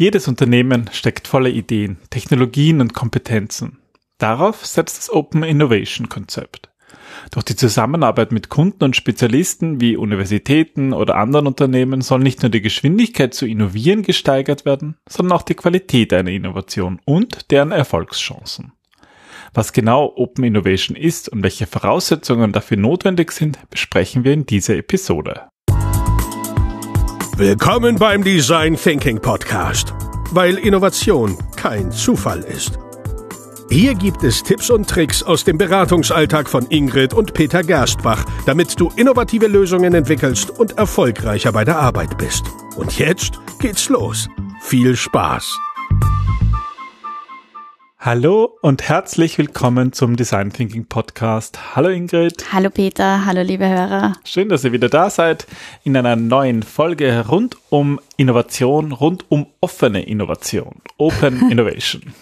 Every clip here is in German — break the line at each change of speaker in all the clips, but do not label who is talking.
Jedes Unternehmen steckt voller Ideen, Technologien und Kompetenzen. Darauf setzt das Open Innovation Konzept. Durch die Zusammenarbeit mit Kunden und Spezialisten wie Universitäten oder anderen Unternehmen soll nicht nur die Geschwindigkeit zu innovieren gesteigert werden, sondern auch die Qualität einer Innovation und deren Erfolgschancen. Was genau Open Innovation ist und welche Voraussetzungen dafür notwendig sind, besprechen wir in dieser Episode.
Willkommen beim Design Thinking Podcast, weil Innovation kein Zufall ist. Hier gibt es Tipps und Tricks aus dem Beratungsalltag von Ingrid und Peter Gerstbach, damit du innovative Lösungen entwickelst und erfolgreicher bei der Arbeit bist. Und jetzt geht's los. Viel Spaß!
Hallo und herzlich willkommen zum Design Thinking Podcast. Hallo Ingrid.
Hallo Peter, hallo liebe Hörer.
Schön, dass ihr wieder da seid in einer neuen Folge rund um Innovation, rund um offene Innovation, Open Innovation.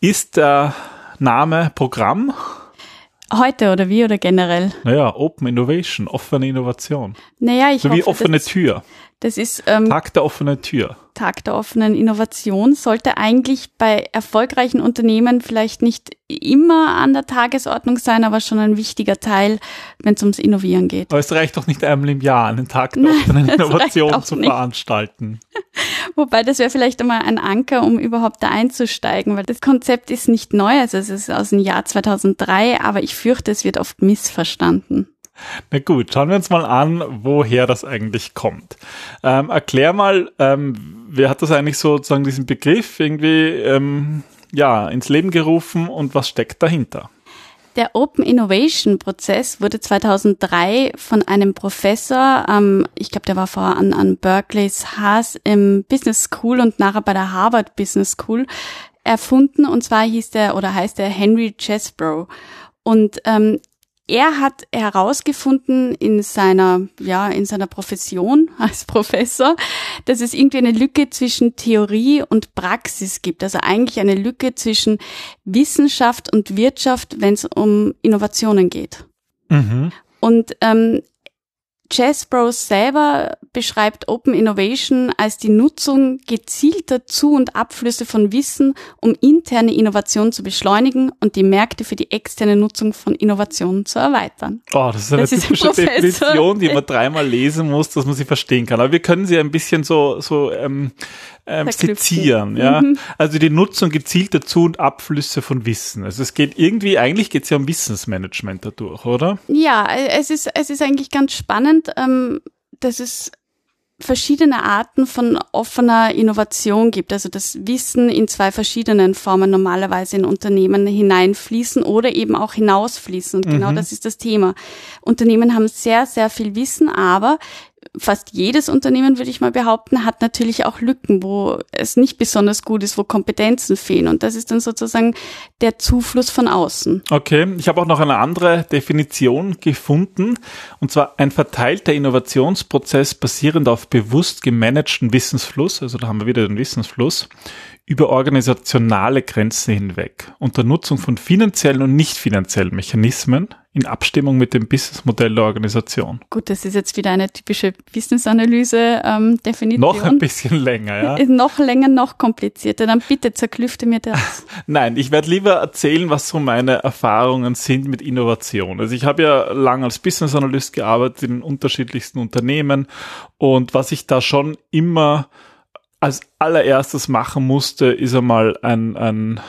Ist der Name Programm?
Heute oder wie oder generell?
Naja, Open Innovation, offene Innovation.
Naja, ich
so
hoffe,
wie offene Tür.
Das ist ähm,
Tag der offenen Tür.
Tag der offenen Innovation sollte eigentlich bei erfolgreichen Unternehmen vielleicht nicht immer an der Tagesordnung sein, aber schon ein wichtiger Teil, wenn es ums Innovieren geht.
Aber es reicht doch nicht einmal im Jahr, einen Tag der
Nein,
offenen Innovation zu
nicht.
veranstalten.
Wobei das wäre vielleicht einmal ein Anker, um überhaupt da einzusteigen, weil das Konzept ist nicht neu, also es ist aus dem Jahr 2003, aber ich fürchte, es wird oft missverstanden.
Na gut, schauen wir uns mal an, woher das eigentlich kommt. Ähm, erklär mal, ähm, wer hat das eigentlich so sozusagen diesen Begriff irgendwie ähm, ja ins Leben gerufen und was steckt dahinter?
Der Open Innovation Prozess wurde 2003 von einem Professor, ähm, ich glaube, der war vorher an, an Berkeley's Haas im Business School und nachher bei der Harvard Business School erfunden. Und zwar hieß der oder heißt der Henry Chesbrough. Und ähm, er hat herausgefunden in seiner, ja, in seiner Profession als Professor, dass es irgendwie eine Lücke zwischen Theorie und Praxis gibt. Also eigentlich eine Lücke zwischen Wissenschaft und Wirtschaft, wenn es um Innovationen geht.
Mhm.
Und ähm, Chesbros selber beschreibt Open Innovation als die Nutzung gezielter Zu- und Abflüsse von Wissen, um interne Innovation zu beschleunigen und die Märkte für die externe Nutzung von Innovationen zu erweitern.
Oh, das ist eine
Das ist ein
typische. Definition, die man dreimal lesen muss, dass man sie verstehen kann. Aber wir können sie ein bisschen so, so ähm, ähm, skizzieren. Ja?
Mhm.
Also die Nutzung gezielter Zu- und Abflüsse von Wissen. Also es geht irgendwie, eigentlich geht es ja um Wissensmanagement dadurch, oder?
Ja, es ist, es ist eigentlich ganz spannend, ähm, dass es verschiedene Arten von offener Innovation gibt. Also das Wissen in zwei verschiedenen Formen normalerweise in Unternehmen hineinfließen oder eben auch hinausfließen. Und genau das ist das Thema. Unternehmen haben sehr, sehr viel Wissen, aber fast jedes Unternehmen, würde ich mal behaupten, hat natürlich auch Lücken, wo es nicht besonders gut ist, wo Kompetenzen fehlen. Und das ist dann sozusagen der Zufluss von außen.
Okay, ich habe auch noch eine andere Definition gefunden, und zwar ein verteilter Innovationsprozess basierend auf bewusst gemanagten Wissensfluss, also da haben wir wieder den Wissensfluss, über organisationale Grenzen hinweg, unter Nutzung von finanziellen und nicht finanziellen Mechanismen in Abstimmung mit dem Businessmodell der Organisation.
Gut, das ist jetzt wieder eine typische Business-Analyse-Definition.
Noch ein bisschen länger, ja.
Noch länger, noch komplizierter. Dann bitte zerklüfte mir das.
Nein, ich werde lieber erzählen, was so meine Erfahrungen sind mit Innovation. Also ich habe ja lange als Business Analyst gearbeitet in unterschiedlichsten Unternehmen und was ich da schon immer als allererstes machen musste, ist einmal ein, ein,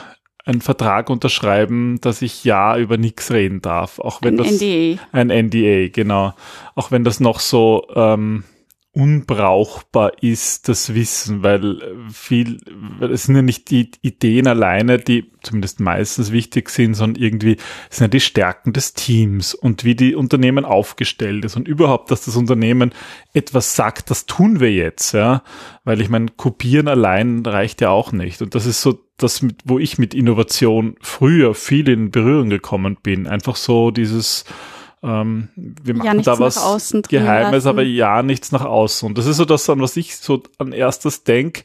ein Vertrag unterschreiben, dass ich ja über nichts reden darf. Auch wenn
Ein
das
NDA.
ein NDA, genau. Auch wenn das noch so ähm, unbrauchbar ist, das Wissen, weil viel, weil es sind ja nicht die Ideen alleine, die zumindest meistens wichtig sind, sondern irgendwie sind ja die Stärken des Teams und wie die Unternehmen aufgestellt ist und überhaupt, dass das Unternehmen etwas sagt, das tun wir jetzt, ja, weil ich meine, kopieren allein reicht ja auch nicht. Und das ist so das, wo ich mit Innovation früher viel in Berührung gekommen bin, einfach so dieses ähm, wir machen
nichts
da was Geheimes, aber ja nichts nach außen. Und das ist so das, an was ich so an erstes denk,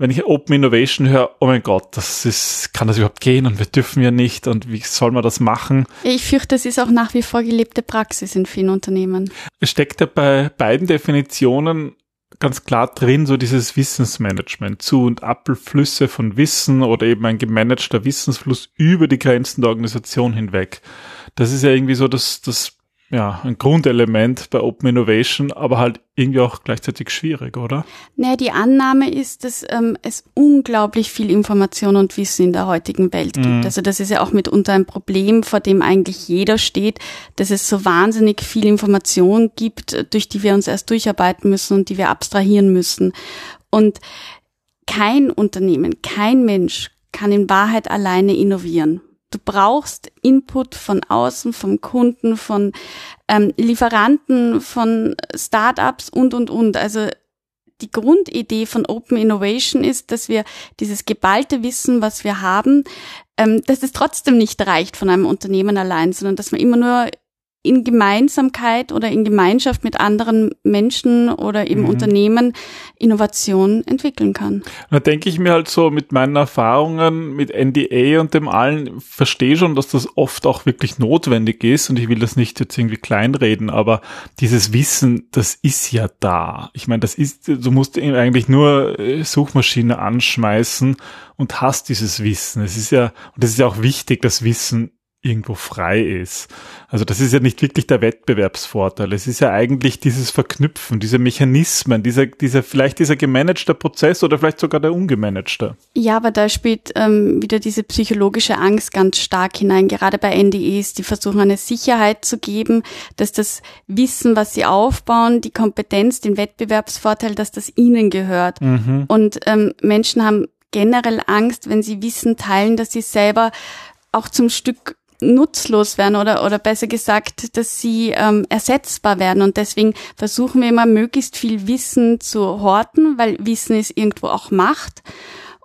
wenn ich Open Innovation höre, oh mein Gott, das ist, kann das überhaupt gehen und wir dürfen ja nicht und wie soll man das machen?
Ich fürchte, es ist auch nach wie vor gelebte Praxis in vielen Unternehmen.
Es steckt ja bei beiden Definitionen ganz klar drin, so dieses Wissensmanagement, Zu- und Abflüsse von Wissen oder eben ein gemanagter Wissensfluss über die Grenzen der Organisation hinweg. Das ist ja irgendwie so das, das ja, ein Grundelement bei Open Innovation, aber halt irgendwie auch gleichzeitig schwierig, oder?
Naja, die Annahme ist, dass ähm, es unglaublich viel Information und Wissen in der heutigen Welt gibt. Mhm. Also das ist ja auch mitunter ein Problem, vor dem eigentlich jeder steht, dass es so wahnsinnig viel Information gibt, durch die wir uns erst durcharbeiten müssen und die wir abstrahieren müssen. Und kein Unternehmen, kein Mensch kann in Wahrheit alleine innovieren. Du brauchst Input von außen, vom Kunden, von ähm, Lieferanten, von Startups und, und, und. Also die Grundidee von Open Innovation ist, dass wir dieses geballte Wissen, was wir haben, ähm, dass es trotzdem nicht reicht von einem Unternehmen allein, sondern dass man immer nur in Gemeinsamkeit oder in Gemeinschaft mit anderen Menschen oder eben mhm. Unternehmen Innovation entwickeln kann.
Da denke ich mir halt so mit meinen Erfahrungen mit NDA und dem allen, verstehe schon, dass das oft auch wirklich notwendig ist und ich will das nicht jetzt irgendwie kleinreden, aber dieses Wissen, das ist ja da. Ich meine, das ist, du musst eigentlich nur äh, Suchmaschine anschmeißen und hast dieses Wissen. Es ist ja, und es ist ja auch wichtig, das Wissen irgendwo frei ist. Also das ist ja nicht wirklich der Wettbewerbsvorteil. Es ist ja eigentlich dieses Verknüpfen, diese Mechanismen, dieser, dieser vielleicht dieser gemanagte Prozess oder vielleicht sogar der ungemanagte.
Ja, aber da spielt ähm, wieder diese psychologische Angst ganz stark hinein. Gerade bei NDEs, die versuchen eine Sicherheit zu geben, dass das Wissen, was sie aufbauen, die Kompetenz, den Wettbewerbsvorteil, dass das ihnen gehört. Mhm. Und ähm, Menschen haben generell Angst, wenn sie Wissen teilen, dass sie selber auch zum Stück nutzlos werden oder, oder besser gesagt, dass sie ähm, ersetzbar werden. Und deswegen versuchen wir immer möglichst viel Wissen zu horten, weil Wissen ist irgendwo auch Macht.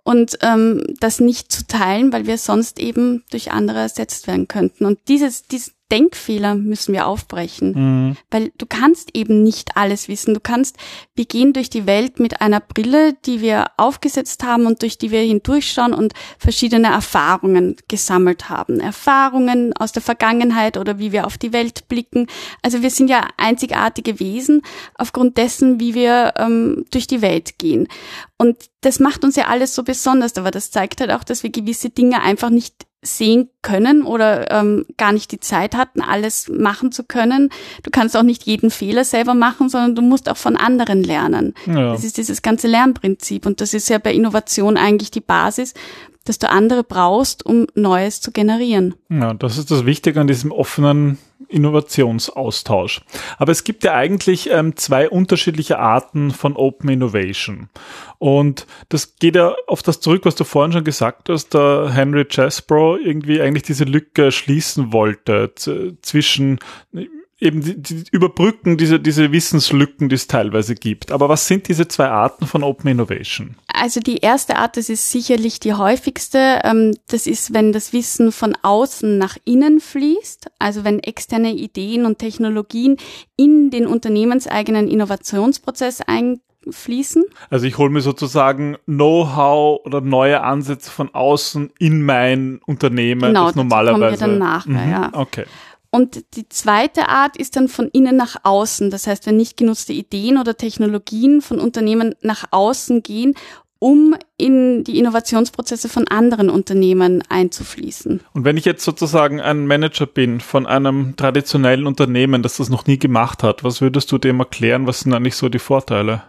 Und ähm, das nicht zu teilen, weil wir sonst eben durch andere ersetzt werden könnten. Und dieses, dies, Denkfehler müssen wir aufbrechen, mhm. weil du kannst eben nicht alles wissen. Du kannst, wir gehen durch die Welt mit einer Brille, die wir aufgesetzt haben und durch die wir hindurchschauen und verschiedene Erfahrungen gesammelt haben. Erfahrungen aus der Vergangenheit oder wie wir auf die Welt blicken. Also wir sind ja einzigartige Wesen aufgrund dessen, wie wir ähm, durch die Welt gehen. Und das macht uns ja alles so besonders, aber das zeigt halt auch, dass wir gewisse Dinge einfach nicht sehen können oder ähm, gar nicht die Zeit hatten, alles machen zu können. Du kannst auch nicht jeden Fehler selber machen, sondern du musst auch von anderen lernen. Ja. Das ist dieses ganze Lernprinzip und das ist ja bei Innovation eigentlich die Basis, dass du andere brauchst, um Neues zu generieren.
Ja, das ist das Wichtige an diesem offenen Innovationsaustausch. Aber es gibt ja eigentlich ähm, zwei unterschiedliche Arten von Open Innovation. Und das geht ja auf das zurück, was du vorhin schon gesagt hast, der Henry Chesbrough irgendwie eigentlich diese Lücke schließen wollte zwischen eben die, die überbrücken diese, diese Wissenslücken, die es teilweise gibt. Aber was sind diese zwei Arten von Open Innovation?
Also die erste Art, das ist sicherlich die häufigste. Ähm, das ist, wenn das Wissen von außen nach innen fließt. Also wenn externe Ideen und Technologien in den unternehmenseigenen Innovationsprozess einfließen.
Also ich hole mir sozusagen Know-how oder neue Ansätze von außen in mein Unternehmen.
Genau, das normalerweise. Kommen wir dann nachher, mhm, ja.
Okay.
Und die zweite Art ist dann von innen nach außen. Das heißt, wenn nicht genutzte Ideen oder Technologien von Unternehmen nach außen gehen, um in die Innovationsprozesse von anderen Unternehmen einzufließen.
Und wenn ich jetzt sozusagen ein Manager bin von einem traditionellen Unternehmen, das das noch nie gemacht hat, was würdest du dem erklären? Was sind eigentlich so die Vorteile?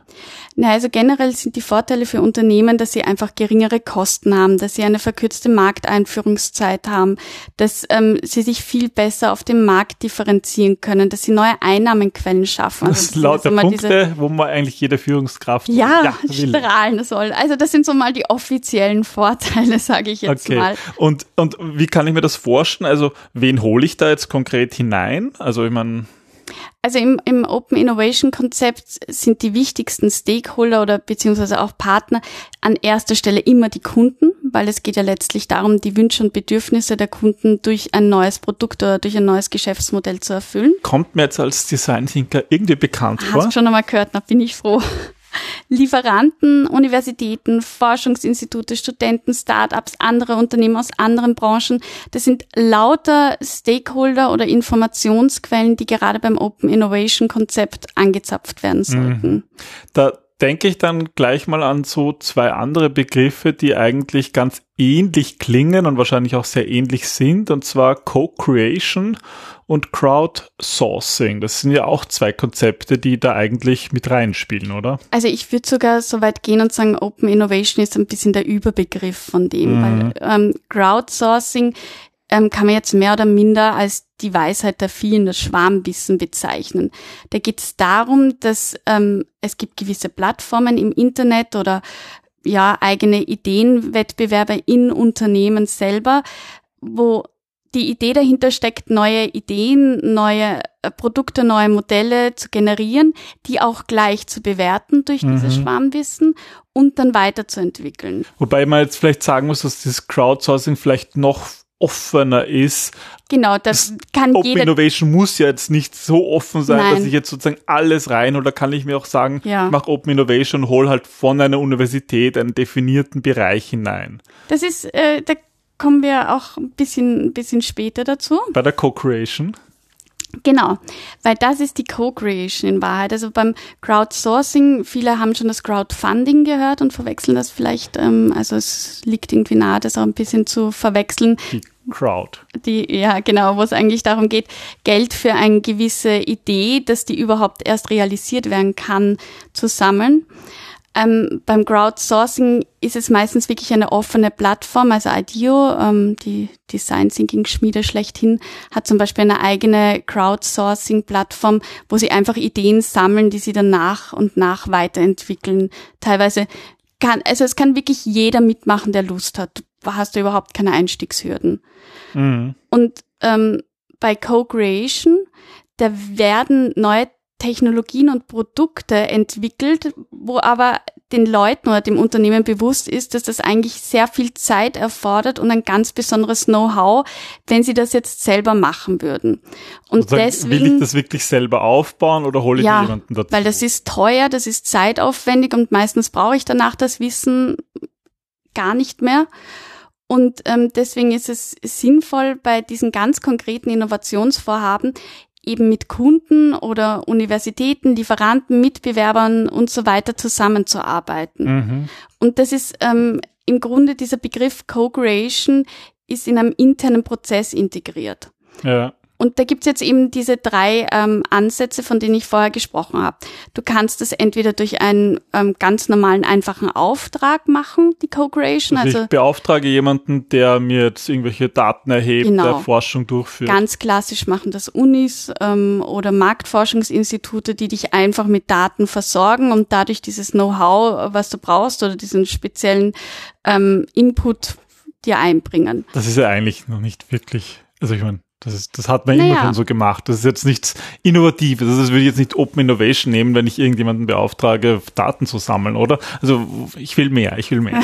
Na, also generell sind die Vorteile für Unternehmen, dass sie einfach geringere Kosten haben, dass sie eine verkürzte Markteinführungszeit haben, dass ähm, sie sich viel besser auf dem Markt differenzieren können, dass sie neue Einnahmenquellen schaffen.
Das also, lauter Punkte, wo man eigentlich jede Führungskraft
ja, ja strahlen soll. Also das sind so mal die offiziellen Vorteile, sage ich jetzt okay. mal.
Und, und wie kann ich mir das vorstellen? Also wen hole ich da jetzt konkret hinein? Also ich meine
also im, im Open Innovation Konzept sind die wichtigsten Stakeholder oder beziehungsweise auch Partner an erster Stelle immer die Kunden, weil es geht ja letztlich darum, die Wünsche und Bedürfnisse der Kunden durch ein neues Produkt oder durch ein neues Geschäftsmodell zu erfüllen.
Kommt mir jetzt als Design Thinker irgendwie bekannt
Hast
vor?
Hast schon einmal gehört, da bin ich froh. Lieferanten, Universitäten, Forschungsinstitute, Studenten, Startups, andere Unternehmen aus anderen Branchen. Das sind lauter Stakeholder oder Informationsquellen, die gerade beim Open Innovation Konzept angezapft werden sollten. Mhm.
Da denke ich dann gleich mal an so zwei andere Begriffe, die eigentlich ganz ähnlich klingen und wahrscheinlich auch sehr ähnlich sind, und zwar Co-Creation und Crowdsourcing. Das sind ja auch zwei Konzepte, die da eigentlich mit reinspielen, oder?
Also ich würde sogar so weit gehen und sagen, Open Innovation ist ein bisschen der Überbegriff von dem, mhm. weil ähm, Crowdsourcing ähm, kann man jetzt mehr oder minder als die Weisheit der vielen, das Schwarmwissen bezeichnen. Da geht es darum, dass ähm, es gibt gewisse Plattformen im Internet oder ja eigene Ideenwettbewerbe in Unternehmen selber, wo die Idee dahinter steckt, neue Ideen, neue äh, Produkte, neue Modelle zu generieren, die auch gleich zu bewerten durch mhm. dieses Schwarmwissen und dann weiterzuentwickeln.
Wobei man jetzt vielleicht sagen muss, dass dieses Crowdsourcing vielleicht noch offener ist.
Genau, das, kann
Open
jeder.
Innovation muss ja jetzt nicht so offen sein, Nein. dass ich jetzt sozusagen alles rein oder kann ich mir auch sagen, ja. mach Open Innovation und hol halt von einer Universität einen definierten Bereich hinein.
Das ist, äh, da kommen wir auch ein bisschen, ein bisschen später dazu.
Bei der Co-Creation.
Genau, weil das ist die Co-Creation in Wahrheit. Also beim Crowdsourcing, viele haben schon das Crowdfunding gehört und verwechseln das vielleicht, ähm, also es liegt irgendwie nahe, das auch ein bisschen zu verwechseln.
Die Crowd.
Die, ja, genau, wo es eigentlich darum geht, Geld für eine gewisse Idee, dass die überhaupt erst realisiert werden kann, zu sammeln. Ähm, beim Crowdsourcing ist es meistens wirklich eine offene Plattform. Also IDEO, ähm, die Design Thinking Schmiede schlechthin, hat zum Beispiel eine eigene Crowdsourcing-Plattform, wo sie einfach Ideen sammeln, die sie dann nach und nach weiterentwickeln. Teilweise kann, also es kann wirklich jeder mitmachen, der Lust hat. Du hast du überhaupt keine Einstiegshürden. Mhm. Und ähm, bei Co-Creation, da werden neue Technologien und Produkte entwickelt, wo aber den Leuten oder dem Unternehmen bewusst ist, dass das eigentlich sehr viel Zeit erfordert und ein ganz besonderes Know-how, wenn sie das jetzt selber machen würden. Und
also deswegen will ich das wirklich selber aufbauen oder hole ich
ja,
jemanden dazu?
Weil das ist teuer, das ist zeitaufwendig und meistens brauche ich danach das Wissen gar nicht mehr. Und ähm, deswegen ist es sinnvoll, bei diesen ganz konkreten Innovationsvorhaben eben mit Kunden oder Universitäten, Lieferanten, Mitbewerbern und so weiter zusammenzuarbeiten. Mhm. Und das ist ähm, im Grunde dieser Begriff Co-Creation ist in einem internen Prozess integriert.
Ja.
Und da gibt's jetzt eben diese drei ähm, Ansätze, von denen ich vorher gesprochen habe. Du kannst es entweder durch einen ähm, ganz normalen, einfachen Auftrag machen, die Co-Creation.
Also, also ich beauftrage jemanden, der mir jetzt irgendwelche Daten erhebt, genau, der Forschung durchführt.
Ganz klassisch machen das Unis ähm, oder Marktforschungsinstitute, die dich einfach mit Daten versorgen und dadurch dieses Know-how, was du brauchst oder diesen speziellen ähm, Input dir einbringen.
Das ist ja eigentlich noch nicht wirklich, also ich meine, das, ist, das hat man naja. immer schon so gemacht. Das ist jetzt nichts Innovatives. Das würde ich jetzt nicht Open Innovation nehmen, wenn ich irgendjemanden beauftrage, Daten zu sammeln, oder? Also ich will mehr, ich will mehr.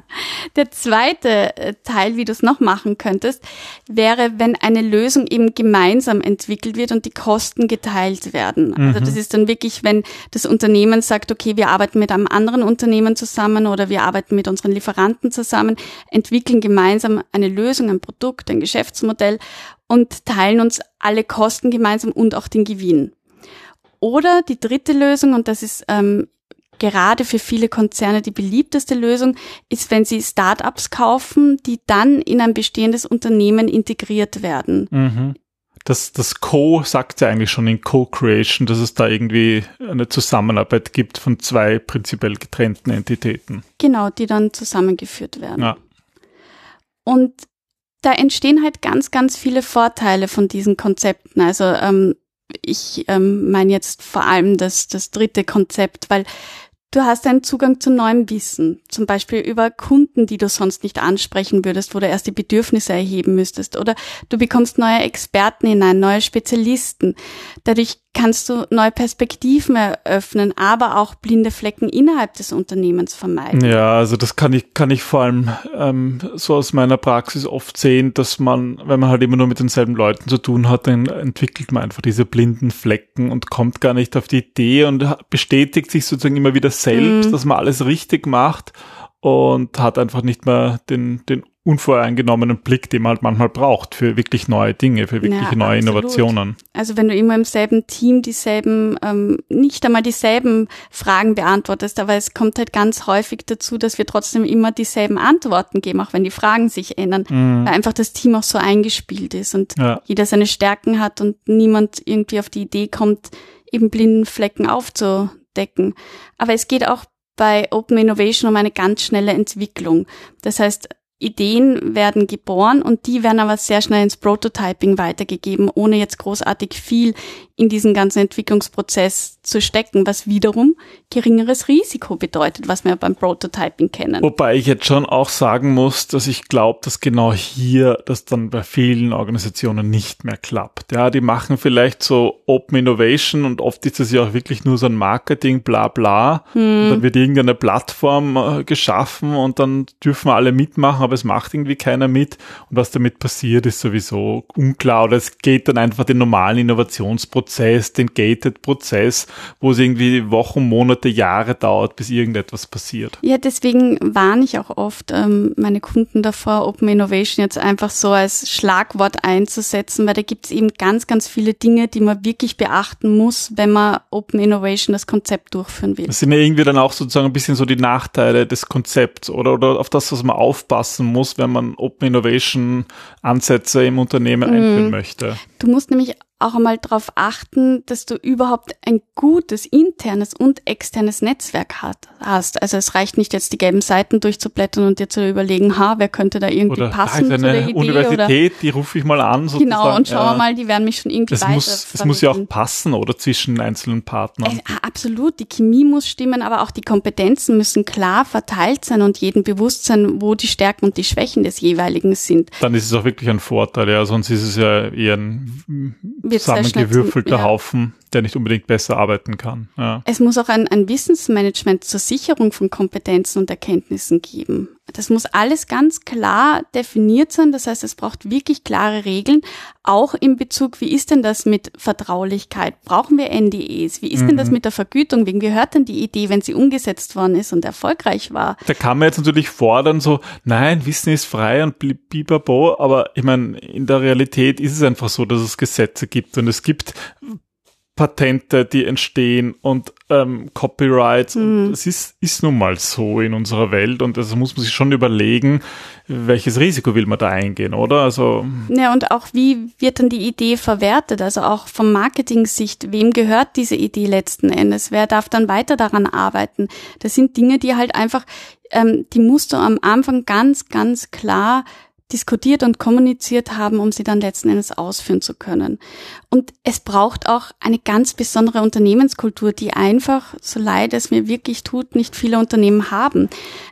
Der zweite äh, Teil, wie du es noch machen könntest, wäre, wenn eine Lösung eben gemeinsam entwickelt wird und die Kosten geteilt werden. Also mhm. das ist dann wirklich, wenn das Unternehmen sagt, okay, wir arbeiten mit einem anderen Unternehmen zusammen oder wir arbeiten mit unseren Lieferanten zusammen, entwickeln gemeinsam eine Lösung, ein Produkt, ein Geschäftsmodell und teilen uns alle Kosten gemeinsam und auch den Gewinn. Oder die dritte Lösung, und das ist ähm, gerade für viele Konzerne die beliebteste Lösung, ist, wenn sie Startups kaufen, die dann in ein bestehendes Unternehmen integriert werden.
Mhm. Das, das Co sagt ja eigentlich schon in Co-Creation, dass es da irgendwie eine Zusammenarbeit gibt von zwei prinzipiell getrennten Entitäten.
Genau, die dann zusammengeführt werden. Ja. Und da entstehen halt ganz, ganz viele Vorteile von diesen Konzepten. Also ähm, ich ähm, meine jetzt vor allem das, das dritte Konzept, weil Du hast einen Zugang zu neuem Wissen, zum Beispiel über Kunden, die du sonst nicht ansprechen würdest, wo du erst die Bedürfnisse erheben müsstest. Oder du bekommst neue Experten hinein, neue Spezialisten. Dadurch kannst du neue Perspektiven eröffnen, aber auch blinde Flecken innerhalb des Unternehmens vermeiden.
Ja, also das kann ich, kann ich vor allem ähm, so aus meiner Praxis oft sehen, dass man, wenn man halt immer nur mit denselben Leuten zu tun hat, dann entwickelt man einfach diese blinden Flecken und kommt gar nicht auf die Idee und bestätigt sich sozusagen immer wieder selbst, mhm. dass man alles richtig macht und hat einfach nicht mehr den, den unvoreingenommenen Blick, den man halt manchmal braucht für wirklich neue Dinge, für wirklich
Ja,
neue
absolut.
Innovationen.
Also wenn du immer im selben Team dieselben, ähm, nicht einmal dieselben Fragen beantwortest, aber es kommt halt ganz häufig dazu, dass wir trotzdem immer dieselben Antworten geben, auch wenn die Fragen sich ändern, weil einfach das Team auch so eingespielt ist und
Mhm. Ja.
jeder seine Stärken hat und niemand irgendwie auf die Idee kommt, eben blinden Flecken aufzudecken. Aber es geht auch bei Open Innovation um eine ganz schnelle Entwicklung. Das heißt, Ideen werden geboren und die werden aber sehr schnell ins Prototyping weitergegeben, ohne jetzt großartig viel in diesen ganzen Entwicklungsprozess zu stecken, was wiederum geringeres Risiko bedeutet, was wir beim Prototyping kennen.
Wobei ich jetzt schon auch sagen muss, dass ich glaube, dass genau hier das dann bei vielen Organisationen nicht mehr klappt. Ja, die machen vielleicht so Open Innovation und oft ist das ja auch wirklich nur so ein Marketing, bla bla. Und dann wird irgendeine Plattform äh, geschaffen und dann dürfen alle mitmachen, aber es macht irgendwie keiner mit. Und was damit passiert, ist sowieso unklar. Oder es geht dann einfach den normalen Innovationsprozess, den Gated-Prozess, wo es irgendwie Wochen, Monate, Jahre dauert, bis irgendetwas passiert.
Ja, deswegen warne ich auch oft ähm, meine Kunden davor, Open Innovation jetzt einfach so als Schlagwort einzusetzen, weil da gibt es eben ganz, ganz viele Dinge, die man wirklich beachten muss, wenn man Open Innovation das Konzept durchführen will.
Das sind ja irgendwie dann auch sozusagen ein bisschen so die Nachteile des Konzepts oder, oder auf das, was man aufpassen muss, wenn man Open Innovation Ansätze im Unternehmen einführen möchte.
Du musst nämlich auch einmal darauf achten, dass du überhaupt ein gutes internes und externes Netzwerk hat, hast. Also es reicht nicht jetzt die gelben Seiten durchzublättern und dir zu überlegen, ha, wer könnte da irgendwie
Oder da
passen
ist
zu der
eine
Idee oder
Universität, die rufe ich mal an. Sozusagen.
genau und schauen
Ja.
wir mal, die werden mich schon irgendwie weiter
muss, es muss ja auch passen, oder zwischen einzelnen Partnern.
Äh, absolut, die Chemie muss stimmen, aber auch die Kompetenzen müssen klar verteilt sein und jedem bewusst sein, wo die Stärken und die Schwächen des jeweiligen sind.
Dann ist es auch wirklich ein Vorteil, ja. Sonst ist es ja eher ein
Wird
zusammengewürfelter
ja.
Haufen, der nicht unbedingt besser arbeiten kann. Ja.
Es muss auch ein, ein Wissensmanagement zur Sicherung von Kompetenzen und Erkenntnissen geben. Das muss alles ganz klar definiert sein. Das heißt, es braucht wirklich klare Regeln, auch in Bezug, wie ist denn das mit Vertraulichkeit? Brauchen wir NDEs? Wie ist denn das mit der Vergütung? Wem gehört denn die Idee, wenn sie umgesetzt worden ist und erfolgreich war?
Da kann man jetzt natürlich fordern, so, nein, Wissen ist frei und bibabo, aber ich meine, in der Realität ist es einfach so, dass es Gesetze gibt und es gibt Patente, die entstehen und ähm, Copyrights. Und es ist, ist nun mal so in unserer Welt und das muss man sich schon überlegen, welches Risiko will man da eingehen, oder? Also
Ja, und auch wie wird dann die Idee verwertet? Also auch vom Marketing-Sicht, wem gehört diese Idee letzten Endes? Wer darf dann weiter daran arbeiten? Das sind Dinge, die halt einfach, ähm, die musst du am Anfang ganz, ganz klar diskutiert und kommuniziert haben, um sie dann letzten Endes ausführen zu können. Und es braucht auch eine ganz besondere Unternehmenskultur, die einfach, so leid es mir wirklich tut, nicht viele Unternehmen haben.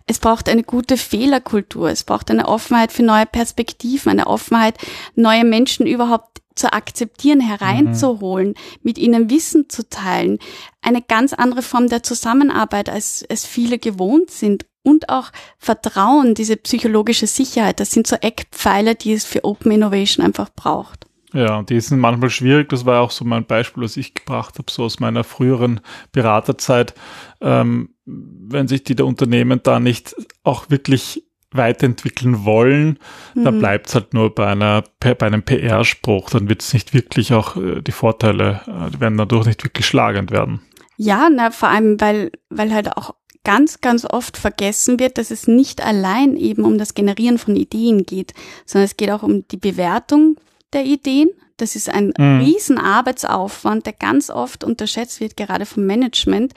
Es braucht eine gute Fehlerkultur, es braucht eine Offenheit für neue Perspektiven, eine Offenheit, neue Menschen überhaupt zu akzeptieren, hereinzuholen, mit ihnen Wissen zu teilen, eine ganz andere Form der Zusammenarbeit, als es viele gewohnt sind und auch Vertrauen, diese psychologische Sicherheit, das sind so Eckpfeiler, die es für Open Innovation einfach braucht.
Ja, die sind manchmal schwierig. Das war auch so mein Beispiel, was ich gebracht habe, so aus meiner früheren Beraterzeit. Ähm, wenn sich die der Unternehmen da nicht auch wirklich weiterentwickeln wollen, dann bleibt es halt nur bei einer bei einem PR-Spruch. Dann wird es nicht wirklich auch äh, die Vorteile, äh, die werden dadurch nicht wirklich schlagend werden.
Ja, na, vor allem, weil, weil halt auch ganz, ganz oft vergessen wird, dass es nicht allein eben um das Generieren von Ideen geht, sondern es geht auch um die Bewertung der Ideen. Das ist ein
Mhm.
riesen Arbeitsaufwand, der ganz oft unterschätzt wird, gerade vom Management.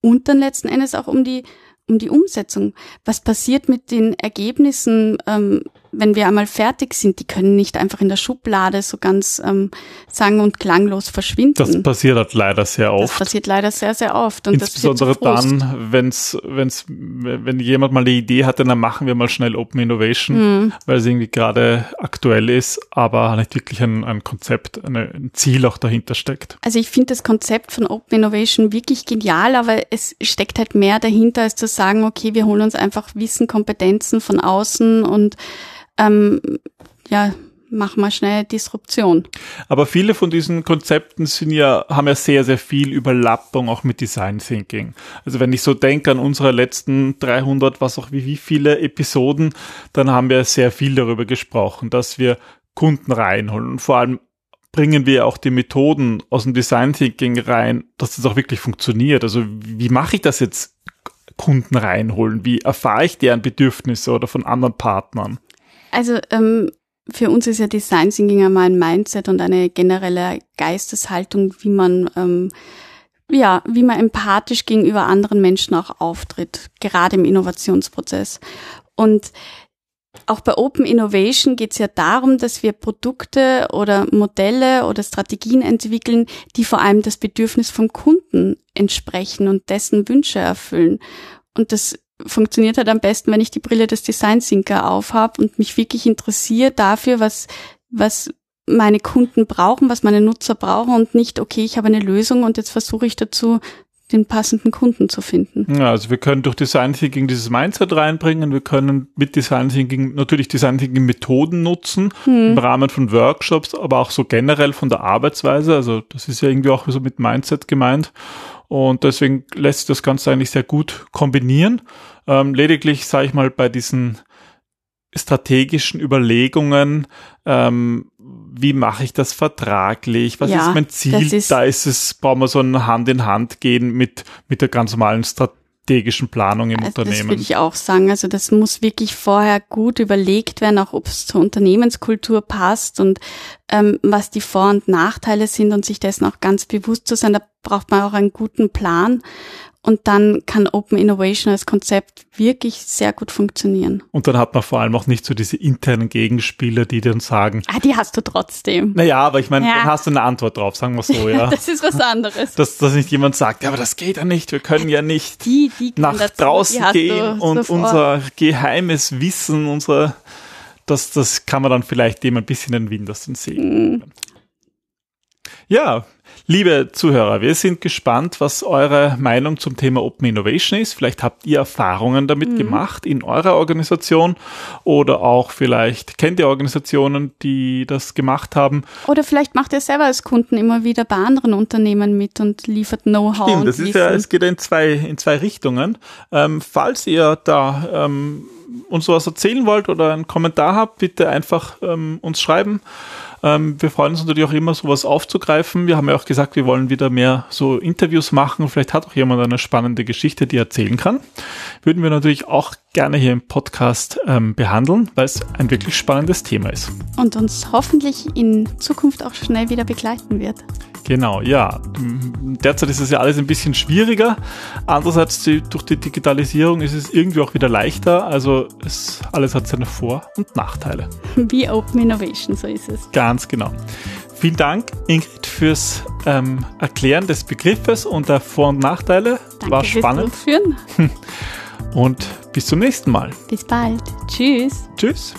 Und dann letzten Endes auch um die, um die Umsetzung. Was passiert mit den Ergebnissen, ähm, wenn wir einmal fertig sind? Die können nicht einfach in der Schublade so ganz ähm, sang- und klanglos verschwinden.
Das passiert halt leider sehr
Das
oft.
passiert leider sehr, sehr oft. Und
Insbesondere
das
dann, wenn's, wenn's, wenn jemand mal eine Idee hatte, dann machen wir mal schnell Open Innovation,
Mhm.
weil es irgendwie gerade aktuell ist, aber nicht wirklich ein, ein Konzept, eine, ein Ziel auch dahinter steckt.
Also ich finde das Konzept von Open Innovation wirklich genial, aber es steckt halt mehr dahinter, als zu sagen, okay, wir holen uns einfach Wissen, Kompetenzen von außen und ähm, ja, machen wir schnell Disruption.
Aber viele von diesen Konzepten sind ja, haben ja sehr, sehr viel Überlappung auch mit Design Thinking. Also wenn ich so denke an unsere letzten 300, was auch wie, wie viele Episoden, dann haben wir sehr viel darüber gesprochen, dass wir Kunden reinholen und vor allem bringen wir auch die Methoden aus dem Design Thinking rein, dass das auch wirklich funktioniert. Also wie mache ich das jetzt Kunden reinholen? Wie erfahre ich deren Bedürfnisse oder von anderen Partnern?
Also ähm, für uns ist ja Design Thinking einmal ein Mindset und eine generelle Geisteshaltung, wie man ähm, ja, wie man empathisch gegenüber anderen Menschen auch auftritt, gerade im Innovationsprozess. Und auch bei Open Innovation geht es ja darum, dass wir Produkte oder Modelle oder Strategien entwickeln, die vor allem das Bedürfnis vom Kunden entsprechen und dessen Wünsche erfüllen. Und das funktioniert halt am besten, wenn ich die Brille des Design Thinker aufhab und mich wirklich interessiere dafür, was, was meine Kunden brauchen, was meine Nutzer brauchen und nicht, okay, ich habe eine Lösung und jetzt versuche ich dazu den passenden Kunden zu finden.
Ja, also wir können durch Design Thinking dieses Mindset reinbringen. Wir können mit Design Thinking natürlich Design Thinking Methoden nutzen hm. im Rahmen von Workshops, aber auch so generell von der Arbeitsweise. Also das ist ja irgendwie auch so mit Mindset gemeint. Und deswegen lässt sich das Ganze eigentlich sehr gut kombinieren. Ähm, lediglich, sage ich mal, bei diesen strategischen Überlegungen, ähm, wie mache ich das vertraglich, was ja, ist mein Ziel, ist da ist es, brauchen wir so ein Hand in Hand gehen mit, mit der ganz normalen strategischen Planung im also Unternehmen.
Das würde ich auch sagen. Also das muss wirklich vorher gut überlegt werden, auch ob es zur Unternehmenskultur passt und ähm, was die Vor- und Nachteile sind und sich dessen auch ganz bewusst zu sein. Da braucht man auch einen guten Plan. Und dann kann Open Innovation als Konzept wirklich sehr gut funktionieren.
Und dann hat man vor allem auch nicht so diese internen Gegenspieler, die dann sagen.
Ah, die hast du trotzdem.
Naja, aber ich meine, ja. dann hast du eine Antwort drauf, sagen wir so, ja.
das ist was anderes.
Dass, dass nicht jemand sagt, ja, aber das geht ja nicht, wir können ja nicht die, die nach dazu, draußen gehen und sofort. unser geheimes Wissen, unser, das, das kann man dann vielleicht dem ein bisschen den Wind aus den Segeln. Mm. Ja, Liebe Zuhörer, wir sind gespannt, was eure Meinung zum Thema Open Innovation ist. Vielleicht habt ihr Erfahrungen damit mhm. gemacht in eurer Organisation oder auch vielleicht kennt ihr Organisationen, die das gemacht haben.
Oder vielleicht macht ihr selber als Kunden immer wieder bei anderen Unternehmen mit und liefert Know-how.
Stimmt, das ist ja, es geht in zwei, in zwei Richtungen. Ähm, falls ihr da ähm, uns sowas erzählen wollt oder einen Kommentar habt, bitte einfach ähm, uns schreiben. Ähm, wir freuen uns natürlich auch immer, sowas aufzugreifen. Wir haben ja auch gesagt, wir wollen wieder mehr so Interviews machen. Vielleicht hat auch jemand eine spannende Geschichte, die er erzählen kann. Würden wir natürlich auch gerne hier im Podcast ähm, behandeln, weil es ein wirklich spannendes Thema ist.
Und uns hoffentlich in Zukunft auch schnell wieder begleiten wird.
Genau, ja. Derzeit ist es ja alles ein bisschen schwieriger. Andererseits durch die Digitalisierung ist es irgendwie auch wieder leichter. Also es, alles hat seine Vor- und Nachteile.
Wie Open Innovation, so ist es.
Ganz genau. Vielen Dank, Ingrid, fürs ähm, Erklären des Begriffes und der Vor- und Nachteile.
Danke
War spannend.
Fürs
und bis zum nächsten Mal.
Bis bald. Tschüss.
Tschüss.